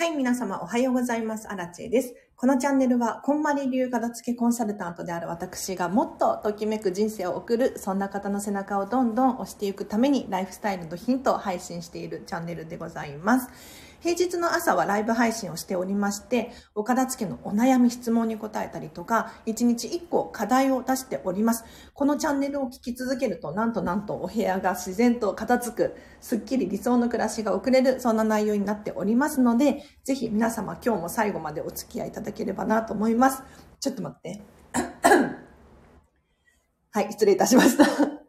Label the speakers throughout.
Speaker 1: はい、皆様おはようございます。アラチェです。このチャンネルは、こんまり流片付けコンサルタントである私がもっとときめく人生を送る、そんな方の背中をどんどん押していくために、ライフスタイルのヒントを配信しているチャンネルでございます。平日の朝はライブ配信をしておりまして、お片付けのお悩み質問に答えたりとか、1日1個課題を出しております。このチャンネルを聞き続けると、なんとなんとお部屋が自然と片付く、すっきり理想の暮らしが送れる、そんな内容になっておりますので、ぜひ皆様今日も最後までお付き合いいただければなと思います。ちょっと待って。はい、失礼いたしました。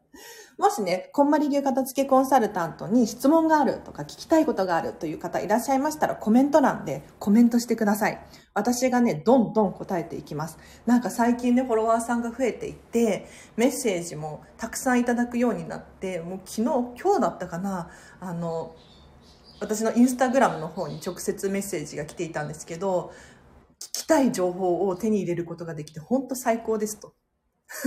Speaker 1: もしね、こんまり流片付けコンサルタントに質問があるとか聞きたいことがあるという方いらっしゃいましたらコメント欄でコメントしてください。私がね、どんどん答えていきます。なんか最近ね、フォロワーさんが増えていって、メッセージもたくさんいただくようになって、もう昨日、今日だったかな、あの、私のインスタグラムの方に直接メッセージが来ていたんですけど、聞きたい情報を手に入れることができて、本当最高ですと。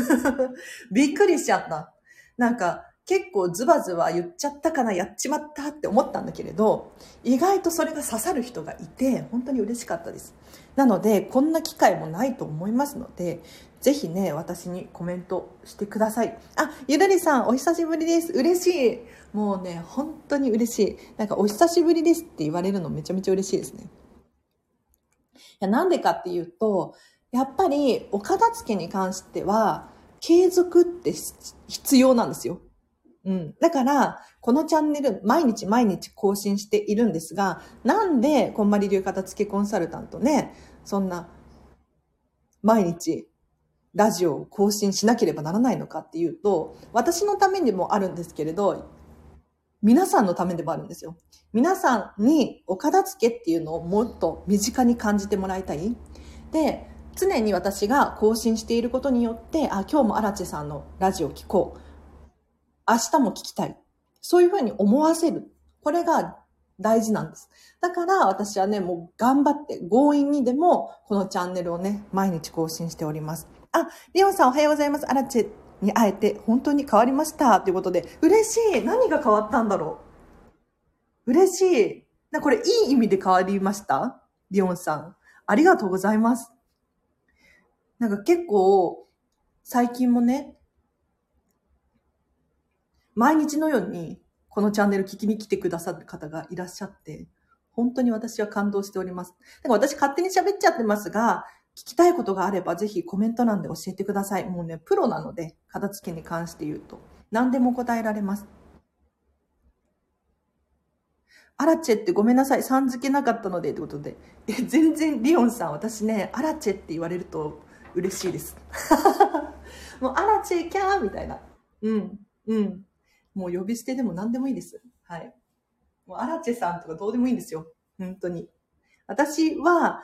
Speaker 1: びっくりしちゃった。なんか結構ズバズバ言っちゃったかな、やっちまったって思ったんだけれど、意外とそれが刺さる人がいて、本当に嬉しかったです。なので、こんな機会もないと思いますので、ぜひね、私にコメントしてください。あ、ゆるりさん、お久しぶりです。嬉しい。もうね、本当に嬉しい。なんか、お久しぶりですって言われるのめちゃめちゃ嬉しいですね。いや、なんでかっていうと、やっぱり、お片付けに関しては、継続って必要なんですよ。うん。だから、このチャンネル、毎日毎日更新しているんですが、なんで、こんまり流片付けコンサルタントね、そんな、毎日、ラジオを更新しなければならないのかっていうと、私のためにもあるんですけれど、皆さんのためでもあるんですよ。皆さんにお片付けっていうのをもっと身近に感じてもらいたい。で、常に私が更新していることによって、あ、今日も荒地さんのラジオ聞こう。明日も聞きたい。そういうふうに思わせる。これが大事なんです。だから私はね、もう頑張って強引にでもこのチャンネルをね、毎日更新しております。あ、リオンさんおはようございます。アラチェに会えて本当に変わりました。ということで、嬉しい。何が変わったんだろう。嬉しい。これいい意味で変わりました？リオンさん。ありがとうございます。なんか結構、最近もね、毎日のようにこのチャンネル聞きに来てくださる方がいらっしゃって、本当に私は感動しております。だか私勝手に喋っちゃってますが、聞きたいことがあればぜひコメント欄で教えてください。もうね、プロなので、片付けに関して言うと。何でも答えられます。アラチェってごめんなさい。さん付けなかったので、ってことで。全然、リオンさん、私ね、アラチェって言われると、嬉しいです。もう、あらちえキャーみたいな。うん、うん。もう呼び捨てでも何でもいいです。はい。もう、アラチェさんとかどうでもいいんですよ。本当に。私は、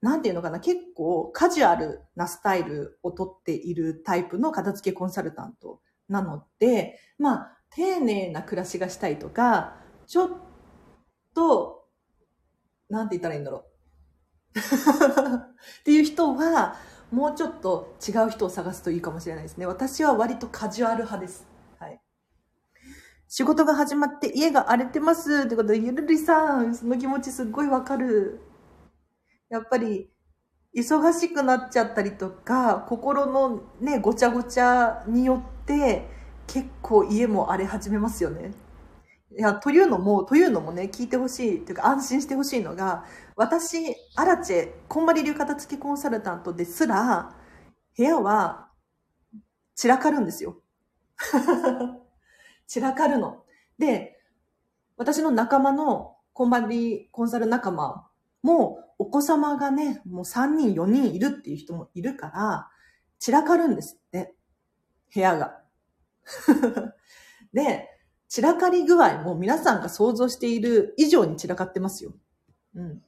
Speaker 1: なんていうのかな、結構カジュアルなスタイルをとっているタイプの片付けコンサルタントなので、まあ、丁寧な暮らしがしたいとか、ちょっと、なんて言ったらいいんだろう。っていう人は、もうちょっと違う人を探すといいかもしれないですね。私は割とカジュアル派です。はい。仕事が始まって家が荒れてます。ってことで、ゆるりさん、その気持ちすっごいわかる。やっぱり、忙しくなっちゃったりとか、心のね、ごちゃごちゃによって、結構家も荒れ始めますよね。いや、というのも、というのもね、聞いてほしい、というか安心してほしいのが、私、アラチェ、こんまり流片付きコンサルタントですら、部屋は散らかるんですよ。散らかるの。で、私の仲間のこんまりコンサル仲間も、お子様がね、もう3人、4人いるっていう人もいるから、散らかるんですって。部屋が。で、散らかり具合も皆さんが想像している以上に散らかってますよ。うん。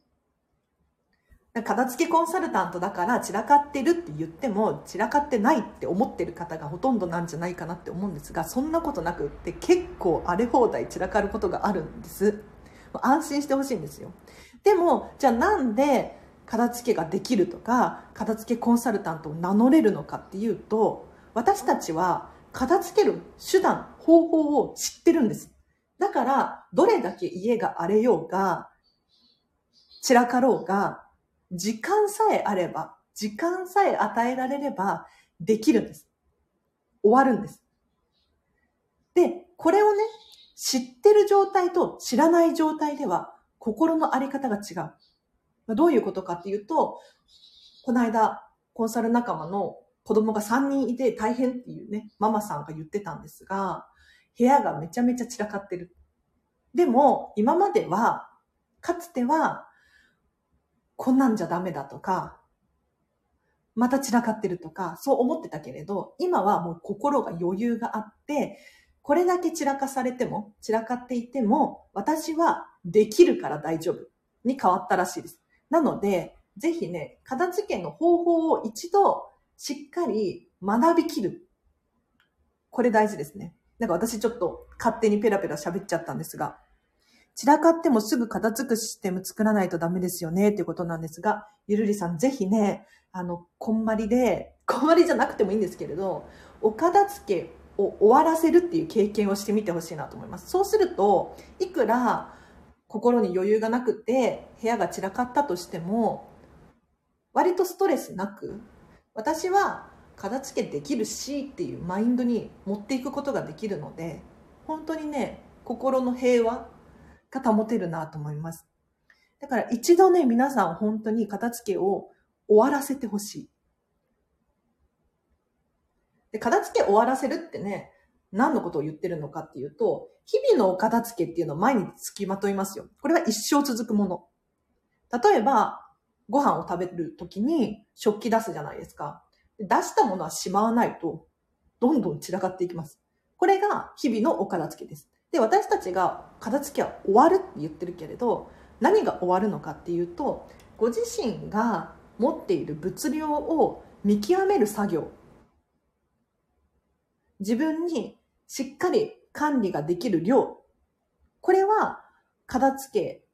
Speaker 1: 片付けコンサルタントだから散らかってるって言っても散らかってないって思ってる方がほとんどなんじゃないかなって思うんですがそんなことなくって結構荒れ放題散らかることがあるんです。安心してほしいんですよ。でもじゃあなんで片付けができるとか片付けコンサルタントを名乗れるのかっていうと私たちは片付ける手段方法を知ってるんです。だからどれだけ家が荒れようが散らかろうが、時間さえあれば、時間さえ与えられれば、できるんです。終わるんです。で、これをね、知ってる状態と知らない状態では、心のあり方が違う。どういうことかっていうと、この間、コンサル仲間の子供が3人いて大変っていうね、ママさんが言ってたんですが、部屋がめちゃめちゃ散らかってる。でも、今までは、かつては、こんなんじゃダメだとか、また散らかってるとか、そう思ってたけれど、今はもう心が余裕があって、これだけ散らかされても、散らかっていても、私はできるから大丈夫に変わったらしいです。なので、ぜひね、片付けの方法を一度しっかり学びきる。これ大事ですね。なんか私ちょっと勝手にペラペラ喋っちゃったんですが、散らかってもすぐ片付くシステム作らないとダメですよねっていうことなんですが、ゆるりさんぜひね、あの、こんまりで、こんまりじゃなくてもいいんですけれど、お片付けを終わらせるっていう経験をしてみてほしいなと思います。そうすると、いくら心に余裕がなくて部屋が散らかったとしても、割とストレスなく、私は片付けできるしっていうマインドに持っていくことができるので、本当にね、心の平和が保てるなと思います。だから一度ね、皆さん本当に片付けを終わらせてほしい。で、片付け終わらせるってね、何のことを言ってるのかっていうと、日々のお片付けっていうのを毎日付きまといますよ。これは一生続くもの。例えば、ご飯を食べるときに食器出すじゃないですか。出したものはしまわないと、どんどん散らかっていきます。これが日々のお片付けです。で、私たちが片付けは終わるって言ってるけれど、何が終わるのかっていうと、ご自身が持っている物量を見極める作業。自分にしっかり管理ができる量。これは片付け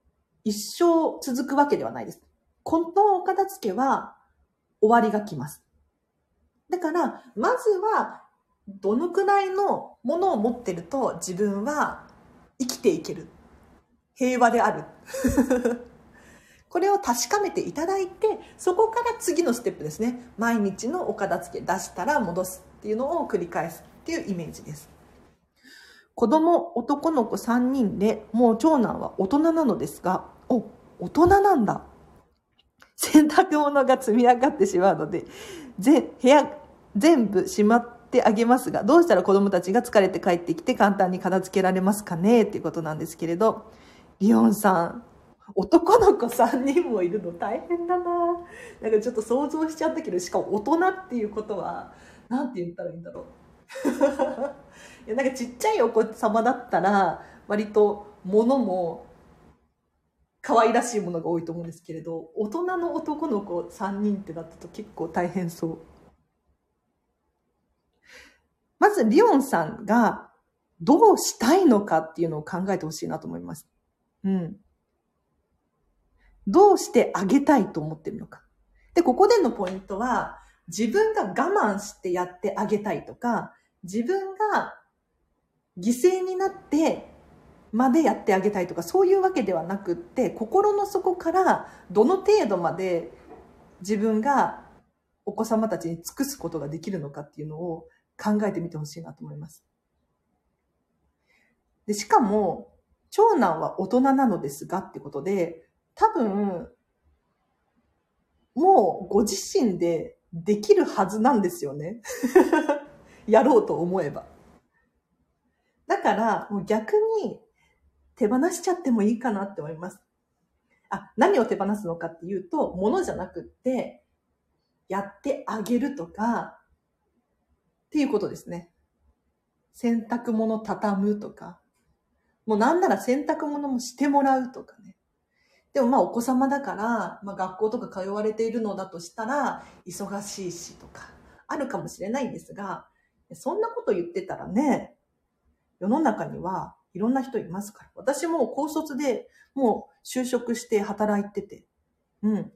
Speaker 1: 一生続くわけではないです。本当のお片付けは終わりが来ます。だから、まずはどのくらいのものを持ってると自分は生きていける。平和である。これを確かめていただいて、そこから次のステップですね。毎日のお片付け出したら戻すっていうのを繰り返すっていうイメージです。子供、男の子3人で、もう長男は大人なのですが、お、大人なんだ。洗濯物が積み上がってしまうので、ぜ、部屋、全部しまってあげますが、どうしたら子供たちが疲れて帰ってきて簡単に片付けられますかね？っていうことなんですけれど、リオンさん、男の子3人もいるの大変だななんかちょっと想像しちゃったけど、しかも大人っていうことは、なんて言ったらいいんだろう。いやなんかちっちゃいお子様だったら、割と物も可愛らしいものが多いと思うんですけれど、大人の男の子3人ってなったと結構大変そう。まず、リオンさんがどうしたいのかっていうのを考えてほしいなと思います。うん。どうしてあげたいと思ってるのか。で、ここでのポイントは、自分が我慢してやってあげたいとか、自分が犠牲になってまでやってあげたいとか、そういうわけではなくって、心の底からどの程度まで自分がお子様たちに尽くすことができるのかっていうのを考えてみてほしいなと思います。で、しかも、長男は大人なのですがってことで、多分、もうご自身でできるはずなんですよね。やろうと思えば。だから、逆に手放しちゃってもいいかなって思います。あ、何を手放すのかっていうと、物じゃなくって、やってあげるとか、っていうことですね。洗濯物畳むとか、もうなんなら洗濯物もしてもらうとかね。でもまあお子様だから、まあ学校とか通われているのだとしたら、忙しいしとか、あるかもしれないんですが、そんなこと言ってたらね、世の中にはいろんな人いますから。私も高卒でもう就職して働いてて、うん。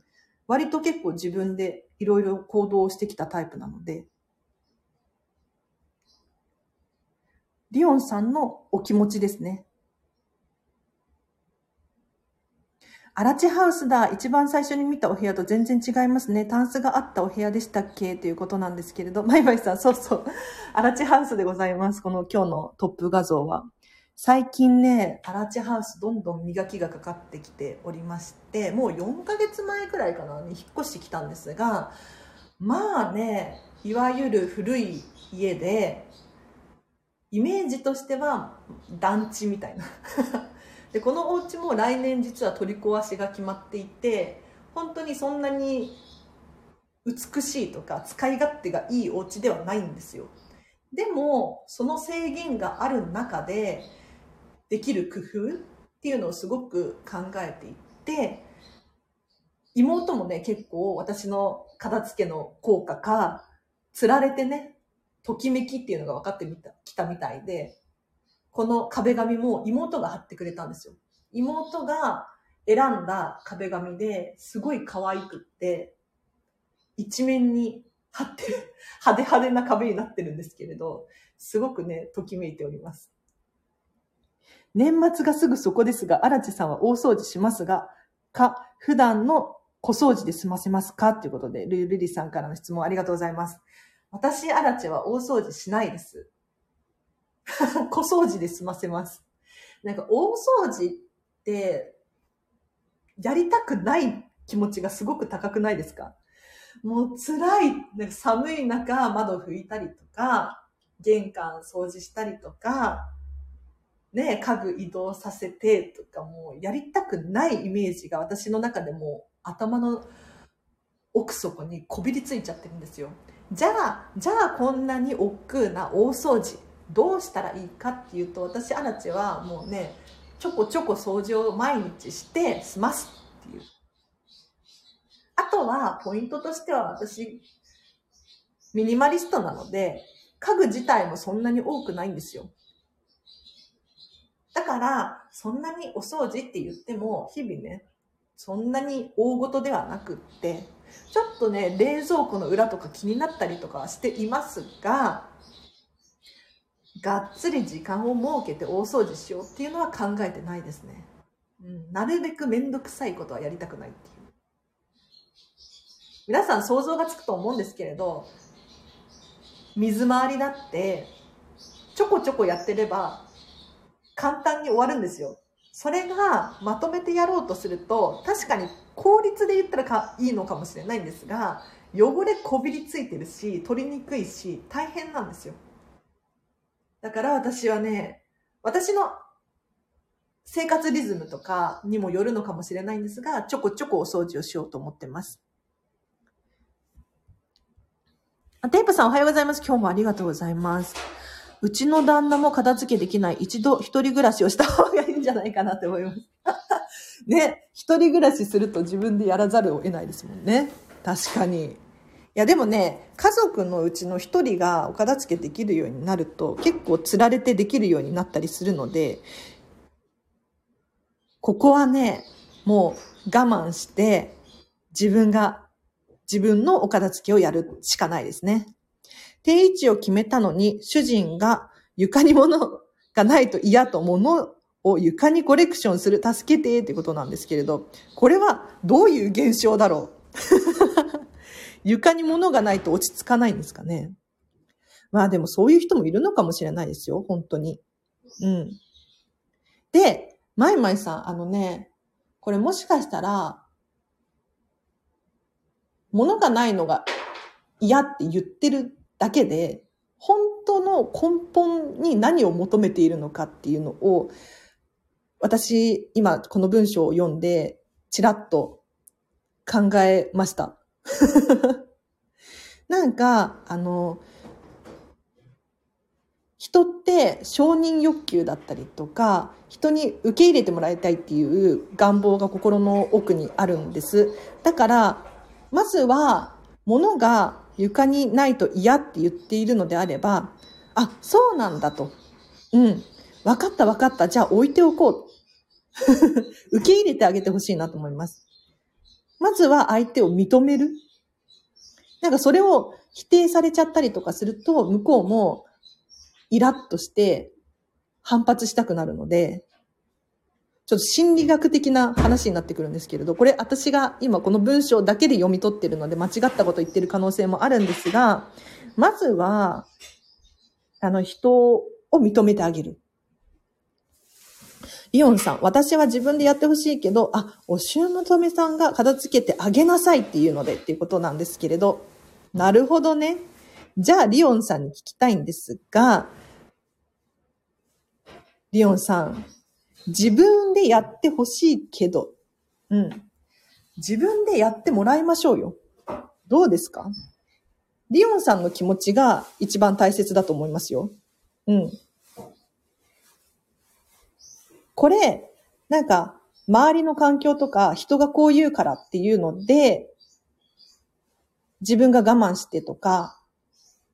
Speaker 1: 割と結構自分でいろいろ行動してきたタイプなので、リオンさんのお気持ちですね。アラチハウスだ。一番最初に見たお部屋と全然違いますね。タンスがあったお部屋でしたっけ？ということなんですけれど。マイマイさん、そうそう。アラチハウスでございます。この今日のトップ画像は。最近ね、アラチハウスどんどん磨きがかかってきておりまして、もう4ヶ月前くらいかなに引っ越してきたんですが、まあね、いわゆる古い家で、イメージとしては団地みたいな。でこのお家も来年実は取り壊しが決まっていて本当にそんなに美しいとか使い勝手がいいお家ではないんですよ。でもその制限がある中でできる工夫っていうのをすごく考えていって妹もね結構私の片付けの効果かつられてねときめきっていうのが分かってみたきたみたいでこの壁紙も妹が貼ってくれたんですよ。妹が選んだ壁紙ですごい可愛くって、一面に貼ってる、派手派手な壁になってるんですけれど、すごくね、ときめいております。年末がすぐそこですが、荒地さんは大掃除しますが、か、普段の小掃除で済ませますか？ということで、ルルリさんからの質問ありがとうございます。私、荒地は大掃除しないです。小掃除で済ませます。なんか大掃除って、やりたくない気持ちがすごく高くないですか？もう辛い、なんか寒い中窓拭いたりとか、玄関掃除したりとか、ね、家具移動させてとかもうやりたくないイメージが私の中でも頭の奥底にこびりついちゃってるんですよ。じゃあ、じゃあこんなに億劫な大掃除どうしたらいいかっていうと私アラチはもうねちょこちょこ掃除を毎日して済ますっていう。あとはポイントとしては私ミニマリストなので家具自体もそんなに多くないんですよ。だからそんなにお掃除って言っても日々ねそんなに大ごとではなくってちょっとね冷蔵庫の裏とか気になったりとかしていますががっつり時間を設けて大掃除しようっていうのは考えてないですね。うん、なるべくめんどくさいことはやりたくないっていう。皆さん想像がつくと思うんですけれど、水回りだって、ちょこちょこやってれば、簡単に終わるんですよ。それがまとめてやろうとすると、確かに効率で言ったらかいいのかもしれないんですが、汚れこびりついてるし、取りにくいし、大変なんですよ。だから私はね、私の生活リズムとかにもよるのかもしれないんですが、ちょこちょこお掃除をしようと思ってますあ。テープさんおはようございます。今日もありがとうございます。うちの旦那も片付けできない。一度一人暮らしをした方がいいんじゃないかなって思います。ね、一人暮らしすると自分でやらざるを得ないですもんね。確かに。いやでもね家族のうちの一人がお片付けできるようになると結構つられてできるようになったりするのでここはねもう我慢して自分が自分のお片付けをやるしかないですね。定位置を決めたのに主人が床に物がないと嫌と物を床にコレクションする助けてってことなんですけれどこれはどういう現象だろう？床に物がないと落ち着かないんですかね？まあでもそういう人もいるのかもしれないですよ、本当に。うん。で、マイマイさん、あのね、これもしかしたら、物がないのが嫌って言ってるだけで、本当の根本に何を求めているのかっていうのを、私、今この文章を読んで、ちらっと考えました。なんか、あの、人って承認欲求だったりとか、人に受け入れてもらいたいっていう願望が心の奥にあるんです。だから、まずは、物が床にないと嫌って言っているのであれば、あ、そうなんだと。うん。わかったわかった。じゃあ置いておこう。受け入れてあげてほしいなと思います。まずは相手を認める。なんかそれを否定されちゃったりとかすると、向こうもイラッとして反発したくなるので、ちょっと心理学的な話になってくるんですけれど、これ私が今この文章だけで読み取ってるので間違ったこと言ってる可能性もあるんですが、まずは、あの人を認めてあげる。イオンさん、私は自分でやってほしいけど、あ、おしゅうむとめさんが片付けてあげなさいっていうのでっていうことなんですけれど、なるほどね。じゃあ、リオンさんに聞きたいんですが、リオンさん、自分でやってほしいけど、うん。自分でやってもらいましょうよ。どうですか？リオンさんの気持ちが一番大切だと思いますよ。うん。これ、なんか、周りの環境とか人がこう言うからっていうので、自分が我慢してとか、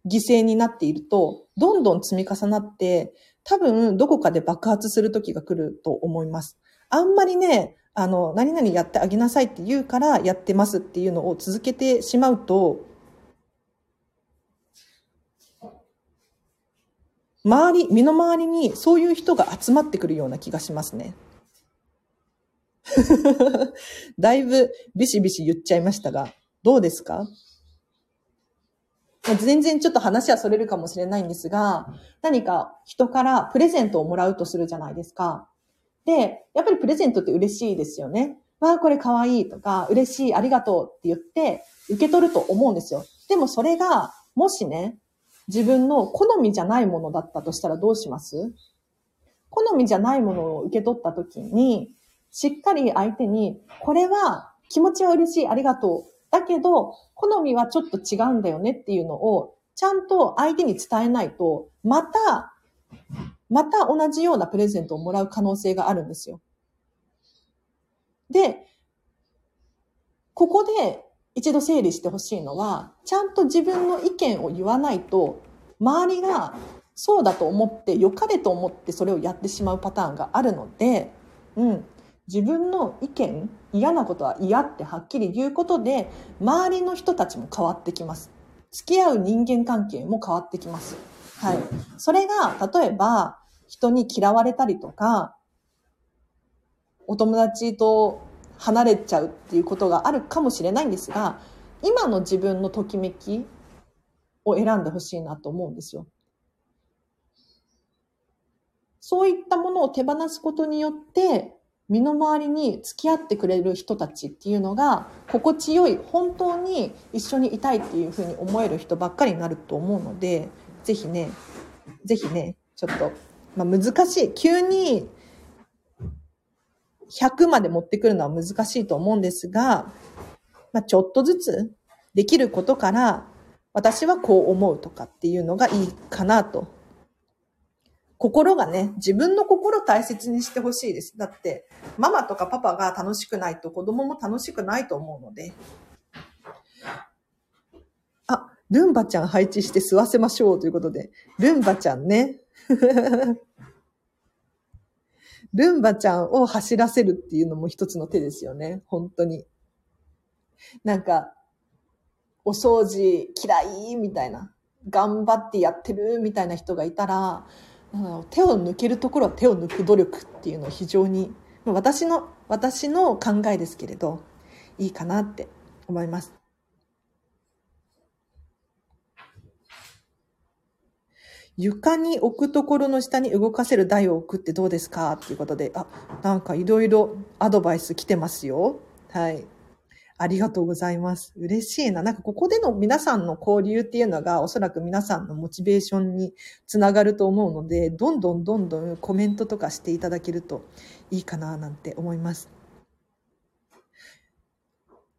Speaker 1: 犠牲になっていると、どんどん積み重なって、多分どこかで爆発する時が来ると思います。あんまりね、あの、何々やってあげなさいって言うからやってますっていうのを続けてしまうと、周り、身の回りにそういう人が集まってくるような気がしますね。だいぶビシビシ言っちゃいましたが、どうですか？全然ちょっと話はそれるかもしれないんですが、何か人からプレゼントをもらうとするじゃないですか。で、やっぱりプレゼントって嬉しいですよね。わあ、これかわいいとか、嬉しい、ありがとうって言って受け取ると思うんですよ。でもそれが、もしね、自分の好みじゃないものだったとしたらどうします？好みじゃないものを受け取った時に、しっかり相手に、これは気持ちは嬉しい、ありがとう。だけど、好みはちょっと違うんだよねっていうのを、ちゃんと相手に伝えないと、また、また同じようなプレゼントをもらう可能性があるんですよ。で、ここで一度整理してほしいのは、ちゃんと自分の意見を言わないと、周りがそうだと思って、良かれと思ってそれをやってしまうパターンがあるので、うん。自分の意見、嫌なことは嫌ってはっきり言うことで、周りの人たちも変わってきます。付き合う人間関係も変わってきます。はい。それが、例えば、人に嫌われたりとか、お友達と離れちゃうっていうことがあるかもしれないんですが、今の自分のときめきを選んでほしいなと思うんですよ。そういったものを手放すことによって、身の回りに付き合ってくれる人たちっていうのが、心地よい、本当に一緒にいたいっていうふうに思える人ばっかりになると思うので、ぜひね、ぜひね、ちょっと、まあ難しい。急に100まで持ってくるのは難しいと思うんですが、まあ、ちょっとずつできることから、私はこう思うとかっていうのがいいかなと。心がね、自分の心大切にしてほしいです。だって、ママとかパパが楽しくないと子供も楽しくないと思うので。あ、ルンバちゃん配置して吸わせましょうということで。ルンバちゃんね。ルンバちゃんを走らせるっていうのも一つの手ですよね。本当に。なんか、お掃除嫌いみたいな。頑張ってやってるみたいな人がいたら、手を抜けるところは手を抜く努力っていうのは非常に、私の、私の考えですけれど、いいかなって思います。床に置くところの下に動かせる台を置くってどうですか？っていうことで、あ、なんかいろいろアドバイス来てますよ。はい。ありがとうございます。嬉しいな。なんかここでの皆さんの交流っていうのがおそらく皆さんのモチベーションにつながると思うので、どんどんどんどんコメントとかしていただけるといいかななんて思います。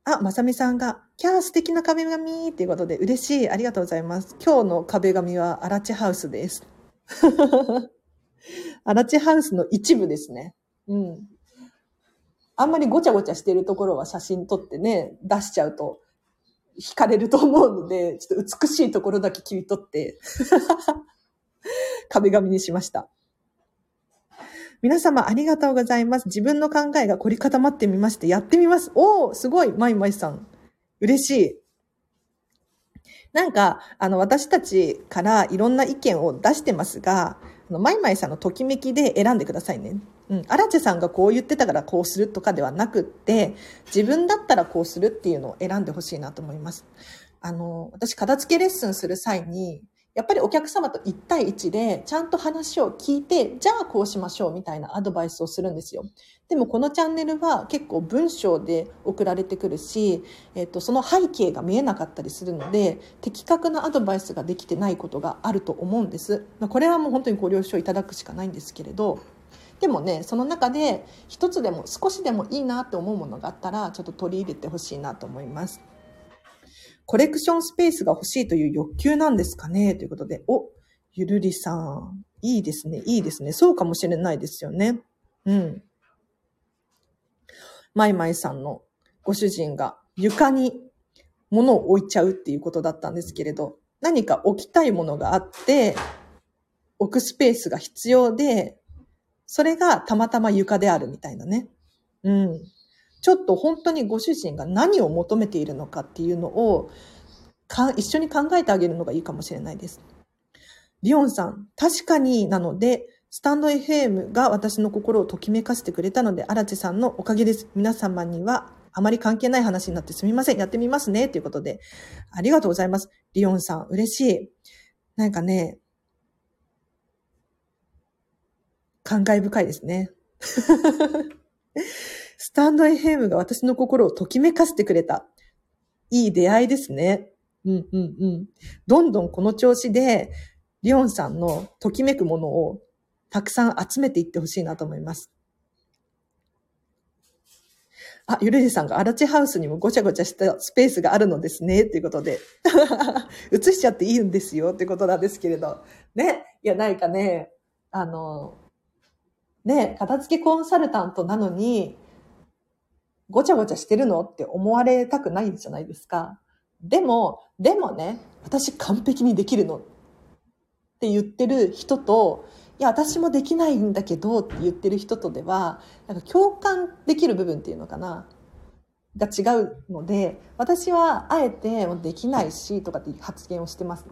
Speaker 1: あ、まさみさんが、キャー素敵な壁紙っていうことで嬉しい。ありがとうございます。今日の壁紙はアラチハウスです。アラチハウスの一部ですね。うん。あんまりごちゃごちゃしてるところは写真撮ってね、出しちゃうと惹かれると思うので、ちょっと美しいところだけ切り取って 壁紙にしました。皆様ありがとうございます。自分の考えが凝り固まってみまして、やってみます。おー、すごい、マイマイさん。嬉しい。なんか、あの、私たちからいろんな意見を出してますが、あのマイマイさんのときめきで選んでくださいね。うん。アラチェさんがこう言ってたからこうするとかではなくって、自分だったらこうするっていうのを選んでほしいなと思います。あの、私、片付けレッスンする際に、やっぱりお客様と1対1でちゃんと話を聞いて、じゃあこうしましょうみたいなアドバイスをするんですよ。でもこのチャンネルは結構文章で送られてくるし、えっと、その背景が見えなかったりするので、的確なアドバイスができてないことがあると思うんです。まあこれはもう本当にご了承いただくしかないんですけれど、でもね、その中で一つでも少しでもいいなって思うものがあったら、ちょっと取り入れてほしいなと思います。コレクションスペースが欲しいという欲求なんですかね？ということで、お、ゆるりさん。いいですね、いいですね。そうかもしれないですよね。うん。マイマイさんのご主人が床に物を置いちゃうっていうことだったんですけれど、何か置きたいものがあって、置くスペースが必要で、それがたまたま床であるみたいなね。うん。ちょっと本当にご主人が何を求めているのかっていうのをか一緒に考えてあげるのがいいかもしれないです。リオンさん、確かになので、スタンド FM が私の心をときめかせてくれたので、荒地さんのおかげです。皆様にはあまり関係ない話になってすみません。やってみますね。ということで、ありがとうございます。リオンさん、嬉しい。なんかね、感慨深いですね。スタンド FM が私の心をときめかせてくれた。いい出会いですね。うんうんうん。どんどんこの調子で、リオンさんのときめくものをたくさん集めていってほしいなと思います。あ、ゆるじさんがアラチハウスにもごちゃごちゃしたスペースがあるのですね、ということで。映しちゃっていいんですよ、ってことなんですけれど。ね。いや、なんかね、あの、ね、片付けコンサルタントなのに、ごちゃごちゃしてるのって思われたくないじゃないですか。でも、でもね、私完璧にできるのって言ってる人と、いや、私もできないんだけどって言ってる人とでは、なんか共感できる部分っていうのかな、が違うので、私はあえてできないしとかって発言をしてますね。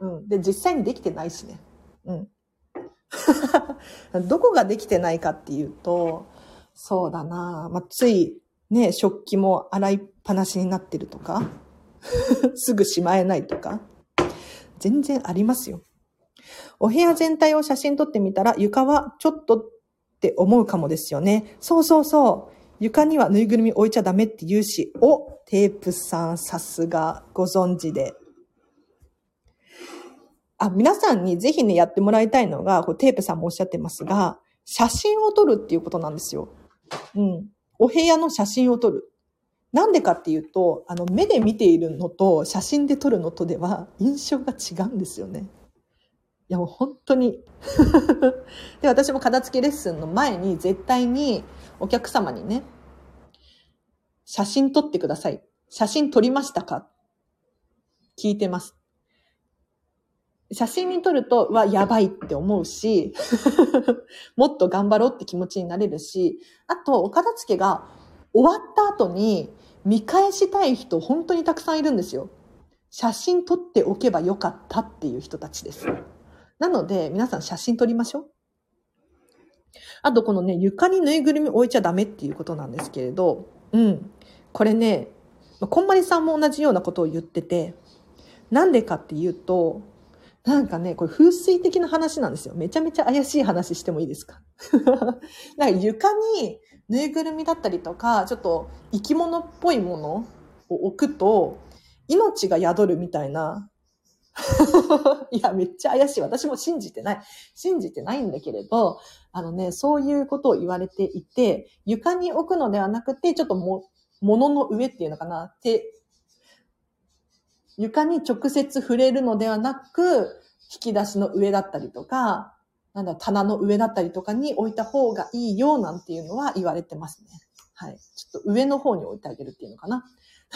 Speaker 1: うん。で、実際にできてないしね。うん。どこができてないかっていうと、そうだなまあ、ついね、食器も洗いっぱなしになってるとか、すぐしまえないとか、全然ありますよ。お部屋全体を写真撮ってみたら床はちょっとって思うかもですよね。そうそうそう。床にはぬいぐるみ置いちゃダメって言うし、お、テープさんさすがご存知で。あ、皆さんにぜひね、やってもらいたいのが、こうテープさんもおっしゃってますが、写真を撮るっていうことなんですよ。うん。お部屋の写真を撮る。なんでかっていうと、あの、目で見ているのと写真で撮るのとでは印象が違うんですよね。や、もう本当に で、私も片付けレッスンの前に絶対にお客様にね、写真撮ってください。写真撮りましたか？聞いてます。写真に撮ると、は、やばいって思うし、もっと頑張ろうって気持ちになれるし、あと、お片付けが終わった後に見返したい人、本当にたくさんいるんですよ。写真撮っておけばよかったっていう人たちです。なので、皆さん写真撮りましょう。あと、このね、床にぬいぐるみ置いちゃダメっていうことなんですけれど、うん。これね、こんまりさんも同じようなことを言ってて、なんでかっていうと、なんかね、これ風水的な話なんですよ。めちゃめちゃ怪しい話してもいいですか？なんか床にぬいぐるみだったりとか、ちょっと生き物っぽいものを置くと、命が宿るみたいな。いや、めっちゃ怪しい。私も信じてない。信じてないんだけれど、あのね、そういうことを言われていて、床に置くのではなくて、ちょっとも、物の上っていうのかな、手、床に直接触れるのではなく、引き出しの上だったりとか、なんだ、棚の上だったりとかに置いた方がいいよなんていうのは言われてますね。はい。ちょっと上の方に置いてあげるっていうのかな。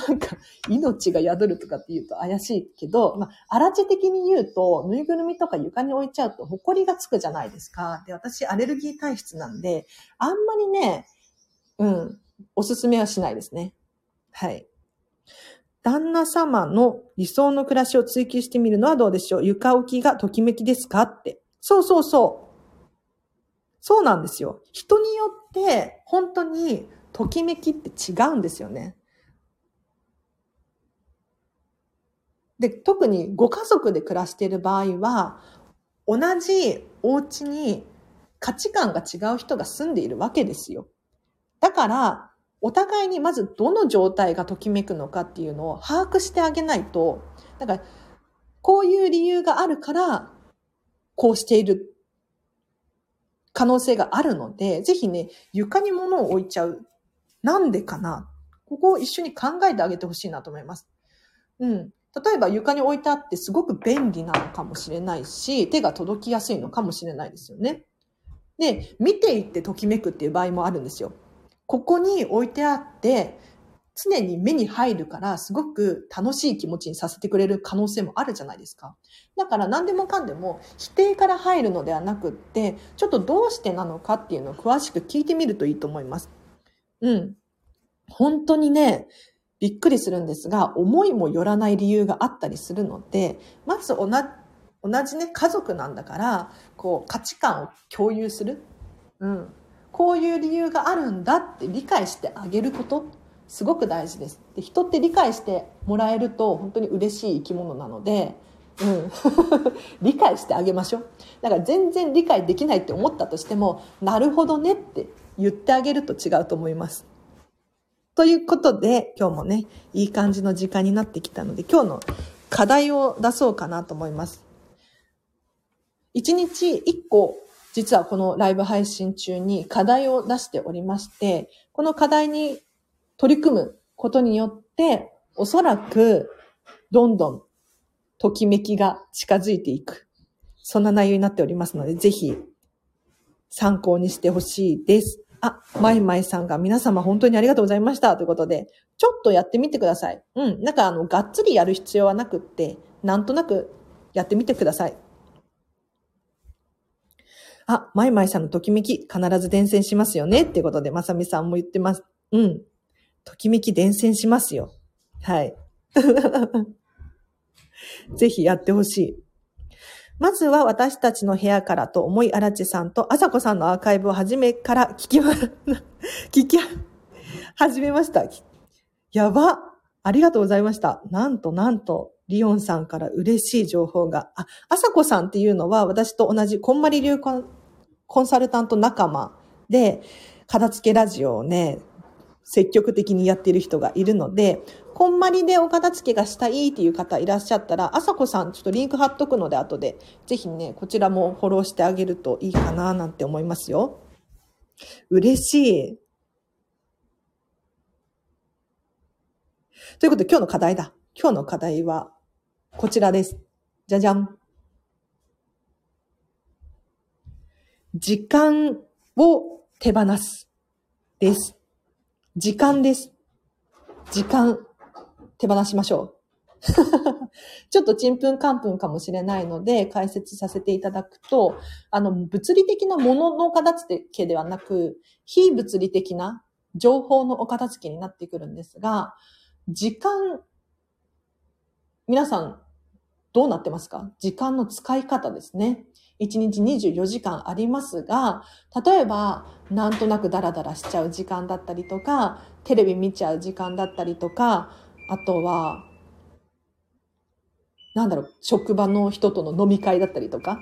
Speaker 1: なんか、命が宿るとかって言うと怪しいけど、まあ、荒地的に言うと、ぬいぐるみとか床に置いちゃうと、埃がつくじゃないですか。で、私、アレルギー体質なんで、あんまりね、うん、おすすめはしないですね。はい。旦那様の理想の暮らしを追求してみるのはどうでしょう？床置きがときめきですか？って。そうそうそう。そうなんですよ。人によって本当にときめきって違うんですよね。で、特にご家族で暮らしている場合は、同じお家に価値観が違う人が住んでいるわけですよ。だから、お互いにまずどの状態がときめくのかっていうのを把握してあげないと、だから、こういう理由があるから、こうしている可能性があるので、ぜひね、床に物を置いちゃう。なんでかなここを一緒に考えてあげてほしいなと思います。うん。例えば床に置いてあってすごく便利なのかもしれないし、手が届きやすいのかもしれないですよね。で、見ていってときめくっていう場合もあるんですよ。ここに置いてあって、常に目に入るから、すごく楽しい気持ちにさせてくれる可能性もあるじゃないですか。だから何でもかんでも否定から入るのではなくって、ちょっとどうしてなのかっていうのを詳しく聞いてみるといいと思います。うん。本当にね、びっくりするんですが、思いもよらない理由があったりするので、まず同じね、家族なんだから、こう、価値観を共有する。うん。こういう理由があるんだって理解してあげること、すごく大事です。で人って理解してもらえると本当に嬉しい生き物なので、うん。理解してあげましょう。だから全然理解できないって思ったとしても、なるほどねって言ってあげると違うと思います。ということで、今日もね、いい感じの時間になってきたので、今日の課題を出そうかなと思います。一日一個、実はこのライブ配信中に課題を出しておりまして、この課題に取り組むことによって、おそらく、どんどん、ときめきが近づいていく。そんな内容になっておりますので、ぜひ、参考にしてほしいです。あ、マイマイさんが皆様本当にありがとうございました。ということで、ちょっとやってみてください。うん。なんかあの、がっつりやる必要はなくって、なんとなくやってみてください。あ、マイマイさんのときめき必ず伝染しますよね。っていうことで、まさみさんも言ってます。うん。ときめき伝染しますよ。はい。ぜひやってほしい。まずは私たちの部屋からと思いあらちさんとあさこさんのアーカイブを初めから聞きま、聞 き始めました。やばありがとうございました。なんとなんと、リオンさんから嬉しい情報が。あ、あさこさんっていうのは私と同じこんまり流コンコンサルタント仲間で、片付けラジオをね、積極的にやっている人がいるので、こんまりでお片付けがしたいっていう方いらっしゃったら、あさこさんちょっとリンク貼っとくので後で、ぜひね、こちらもフォローしてあげるといいかななんて思いますよ。嬉しい。ということで今日の課題だ。今日の課題はこちらです。じゃじゃん。時間を手放すです。時間です。時間手放しましょう。ちょっとちんぷんかんぷんかもしれないので解説させていただくと、あの、物理的なものの片付けではなく、非物理的な情報のお片付けになってくるんですが、時間、皆さんどうなってますか？時間の使い方ですね。1日24時間ありますが、例えば、なんとなくダラダラしちゃう時間だったりとか、テレビ見ちゃう時間だったりとか、あとは、なんだろう、職場の人との飲み会だったりとか、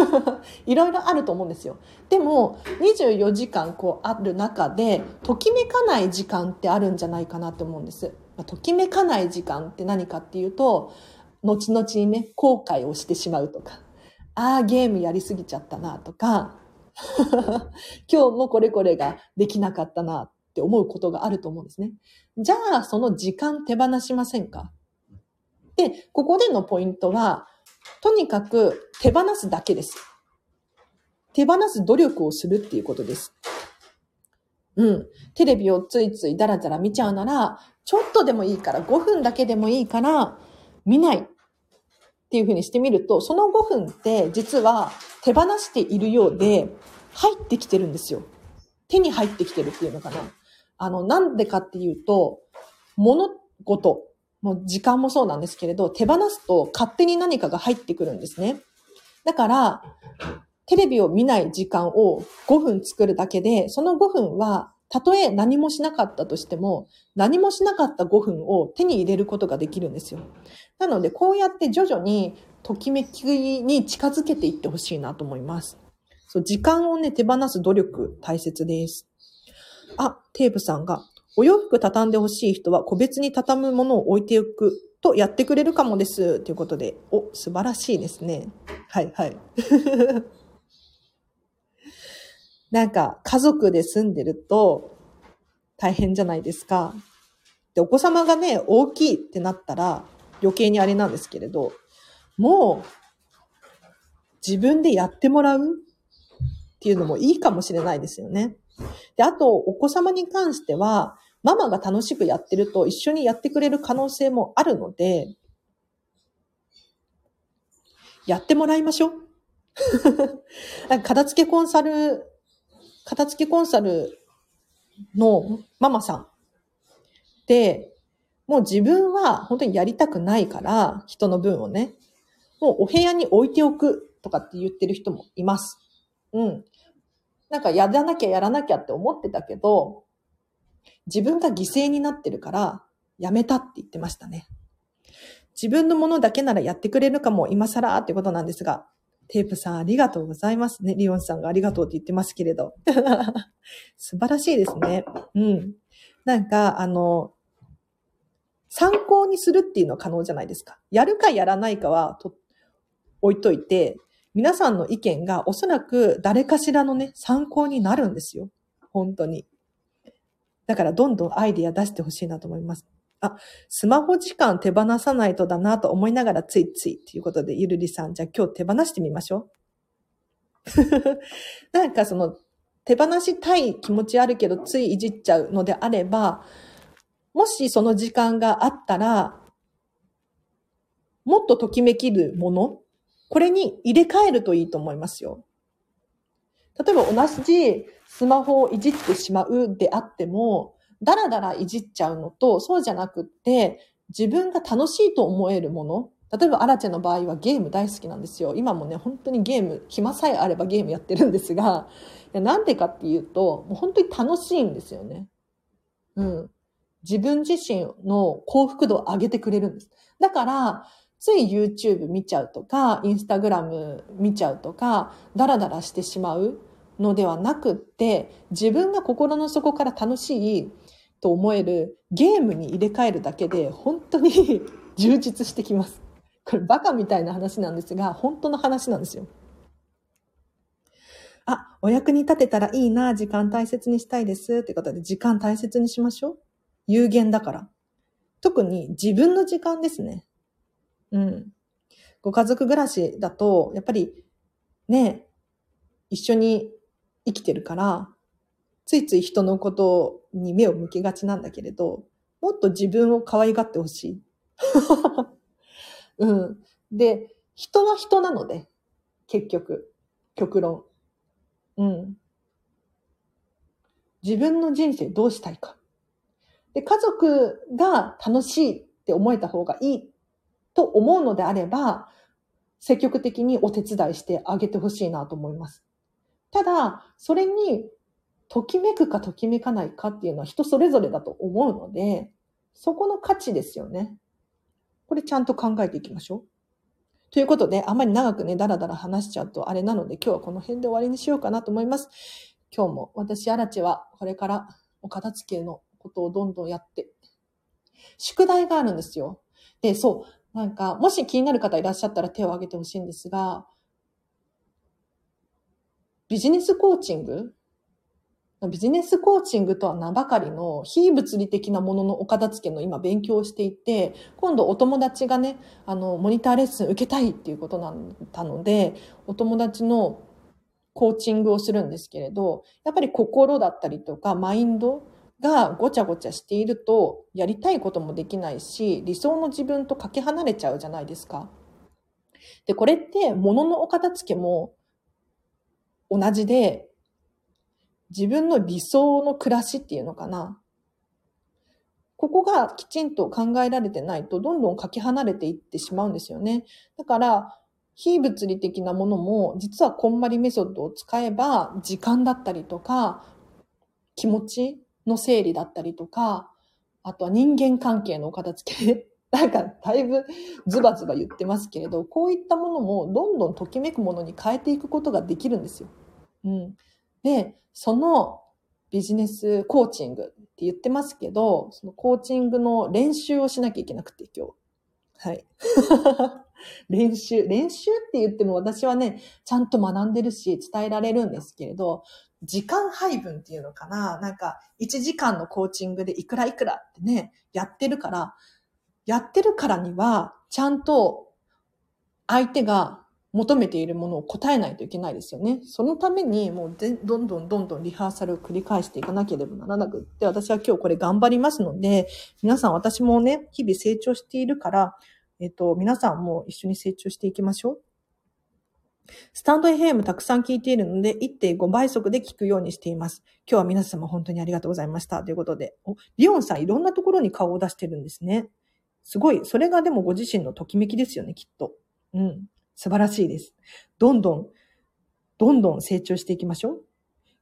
Speaker 1: いろいろあると思うんですよ。でも、24時間こうある中で、ときめかない時間ってあるんじゃないかなって思うんです。ときめかない時間って何かっていうと、後々にね、後悔をしてしまうとか、ああ、ゲームやりすぎちゃったなとか、今日もこれこれができなかったなって思うことがあると思うんですね。じゃあ、その時間手放しませんか？で、ここでのポイントは、とにかく手放すだけです。手放す努力をするっていうことです。うん。テレビをついついダラダラ見ちゃうなら、ちょっとでもいいから、5分だけでもいいから、見ない。っていうふうにしてみると、その5分って実は手放しているようで入ってきてるんですよ。手に入ってきてるっていうのかな。あの、なんでかっていうと、物事、もう時間もそうなんですけれど、手放すと勝手に何かが入ってくるんですね。だから、テレビを見ない時間を5分作るだけで、その5分は、たとえ何もしなかったとしても、何もしなかった5分を手に入れることができるんですよ。なので、こうやって徐々にときめきに近づけていってほしいなと思います。そう、時間をね、手放す努力大切です。あ、テープさんが、お洋服畳んでほしい人は個別に畳むものを置いておくとやってくれるかもです。ということで、お、素晴らしいですね。はいはい。なんか、家族で住んでると大変じゃないですか。で、お子様がね、大きいってなったら余計にあれなんですけれど、もう、自分でやってもらうっていうのもいいかもしれないですよね。で、あと、お子様に関しては、ママが楽しくやってると一緒にやってくれる可能性もあるので、やってもらいましょう。片付けコンサル、片付けコンサルのママさんで、もう自分は本当にやりたくないから、人の分をね、もうお部屋に置いておくとかって言ってる人もいます。うん。なんかやらなきゃやらなきゃって思ってたけど、自分が犠牲になってるから、やめたって言ってましたね。自分のものだけならやってくれるかも、今更ってことなんですが、テープさんありがとうございますね。リオンさんがありがとうって言ってますけれど。素晴らしいですね。うん。なんか、あの、参考にするっていうのは可能じゃないですか。やるかやらないかはと置いといて、皆さんの意見がおそらく誰かしらのね、参考になるんですよ。本当に。だからどんどんアイディア出してほしいなと思います。あ、スマホ時間手放さないとだなと思いながらついついということで、ゆるりさん、じゃあ今日手放してみましょう。なんかその、手放したい気持ちあるけど、ついいじっちゃうのであれば、もしその時間があったら、もっとときめきるもの、これに入れ替えるといいと思いますよ。例えば同じスマホをいじってしまうであっても、だらだらいじっちゃうのと、そうじゃなくって、自分が楽しいと思えるもの。例えば、アラチェの場合はゲーム大好きなんですよ。今もね、本当にゲーム、暇さえあればゲームやってるんですが、いやなんでかっていうと、もう本当に楽しいんですよね。うん。自分自身の幸福度を上げてくれるんです。だから、つい YouTube 見ちゃうとか、Instagram 見ちゃうとか、ダラダラしてしまうのではなくって、自分が心の底から楽しいと思えるゲームに入れ替えるだけで本当に 充実してきます。これバカみたいな話なんですが、本当の話なんですよ。あ、お役に立てたらいいな、時間大切にしたいです。ってことで、時間大切にしましょう。有限だから。特に自分の時間ですね。うん。ご家族暮らしだと、やっぱり、ね、一緒に生きてるから、ついつい人のことに目を向けがちなんだけれど、もっと自分を可愛がってほしい。うん。で、人は人なので、結局、極論。うん。自分の人生どうしたいか。で、家族が楽しいって思えた方がいいと思うのであれば、積極的にお手伝いしてあげてほしいなと思います。ただ、それに、ときめくかときめかないかっていうのは人それぞれだと思うので、そこの価値ですよね。これちゃんと考えていきましょう。ということで、あまり長くね、だらだら話しちゃうとあれなので、今日はこの辺で終わりにしようかなと思います。今日も私、アラチはこれからお片付けのことをどんどんやって、宿題があるんですよ。で、そう、なんか、もし気になる方いらっしゃったら手を挙げてほしいんですが、ビジネスコーチングビジネスコーチングとは名ばかりの非物理的なもののお片付けの今勉強をしていて、今度お友達がね、あの、モニターレッスン受けたいっていうことなったので、お友達のコーチングをするんですけれど、やっぱり心だったりとかマインドがごちゃごちゃしていると、やりたいこともできないし、理想の自分とかけ離れちゃうじゃないですか。で、これって物のお片付けも同じで、自分の理想の暮らしっていうのかな。ここがきちんと考えられてないと、どんどんかけ離れていってしまうんですよね。だから、非物理的なものも、実はこんまりメソッドを使えば、時間だったりとか、気持ちの整理だったりとか、あとは人間関係のお片付け。なんか、だいぶズバズバ言ってますけれど、こういったものもどんどんときめくものに変えていくことができるんですよ。うん。で、そのビジネスコーチングって言ってますけど、そのコーチングの練習をしなきゃいけなくて、今日。はい。練習、練習って言っても私はね、ちゃんと学んでるし伝えられるんですけれど、時間配分っていうのかななんか、1時間のコーチングでいくらいくらってね、やってるから、やってるからには、ちゃんと相手が求めているものを答えないといけないですよね。そのために、もうどんどんどんどんリハーサルを繰り返していかなければならなくって、私は今日これ頑張りますので、皆さん私もね、日々成長しているから、えっと、皆さんも一緒に成長していきましょう。スタンド FM たくさん聞いているので、1.5倍速で聞くようにしています。今日は皆様本当にありがとうございました。ということで、お、リオンさんいろんなところに顔を出してるんですね。すごい。それがでもご自身のときめきですよね、きっと。うん。素晴らしいです。どんどん、どんどん成長していきましょう。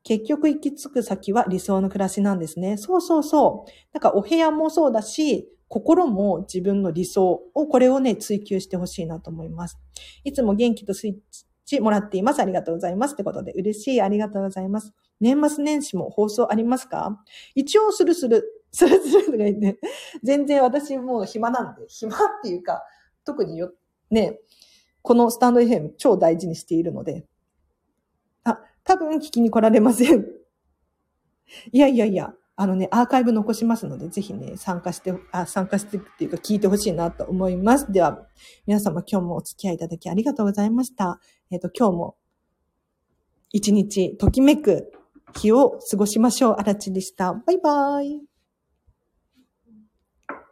Speaker 1: 結局行き着く先は理想の暮らしなんですね。そうそうそう。なんかお部屋もそうだし、心も自分の理想を、これをね、追求してほしいなと思います。いつも元気とスイッチもらっています。ありがとうございます。ってことで、嬉しい。ありがとうございます。年末年始も放送ありますか？一応するする。するするとか言って、全然私もう暇なんで、暇っていうか、特によ、ね、このスタンド FM 超大事にしているので、あ、多分聞きに来られません。いやいやいや、あのね、アーカイブ残しますので、ぜひね、参加して、あ、参加してっていうか聞いてほしいなと思います。では、皆様今日もお付き合いいただきありがとうございました。えっ、ー、と、今日も一日ときめく日を過ごしましょう。あらちでした。バイバーイ。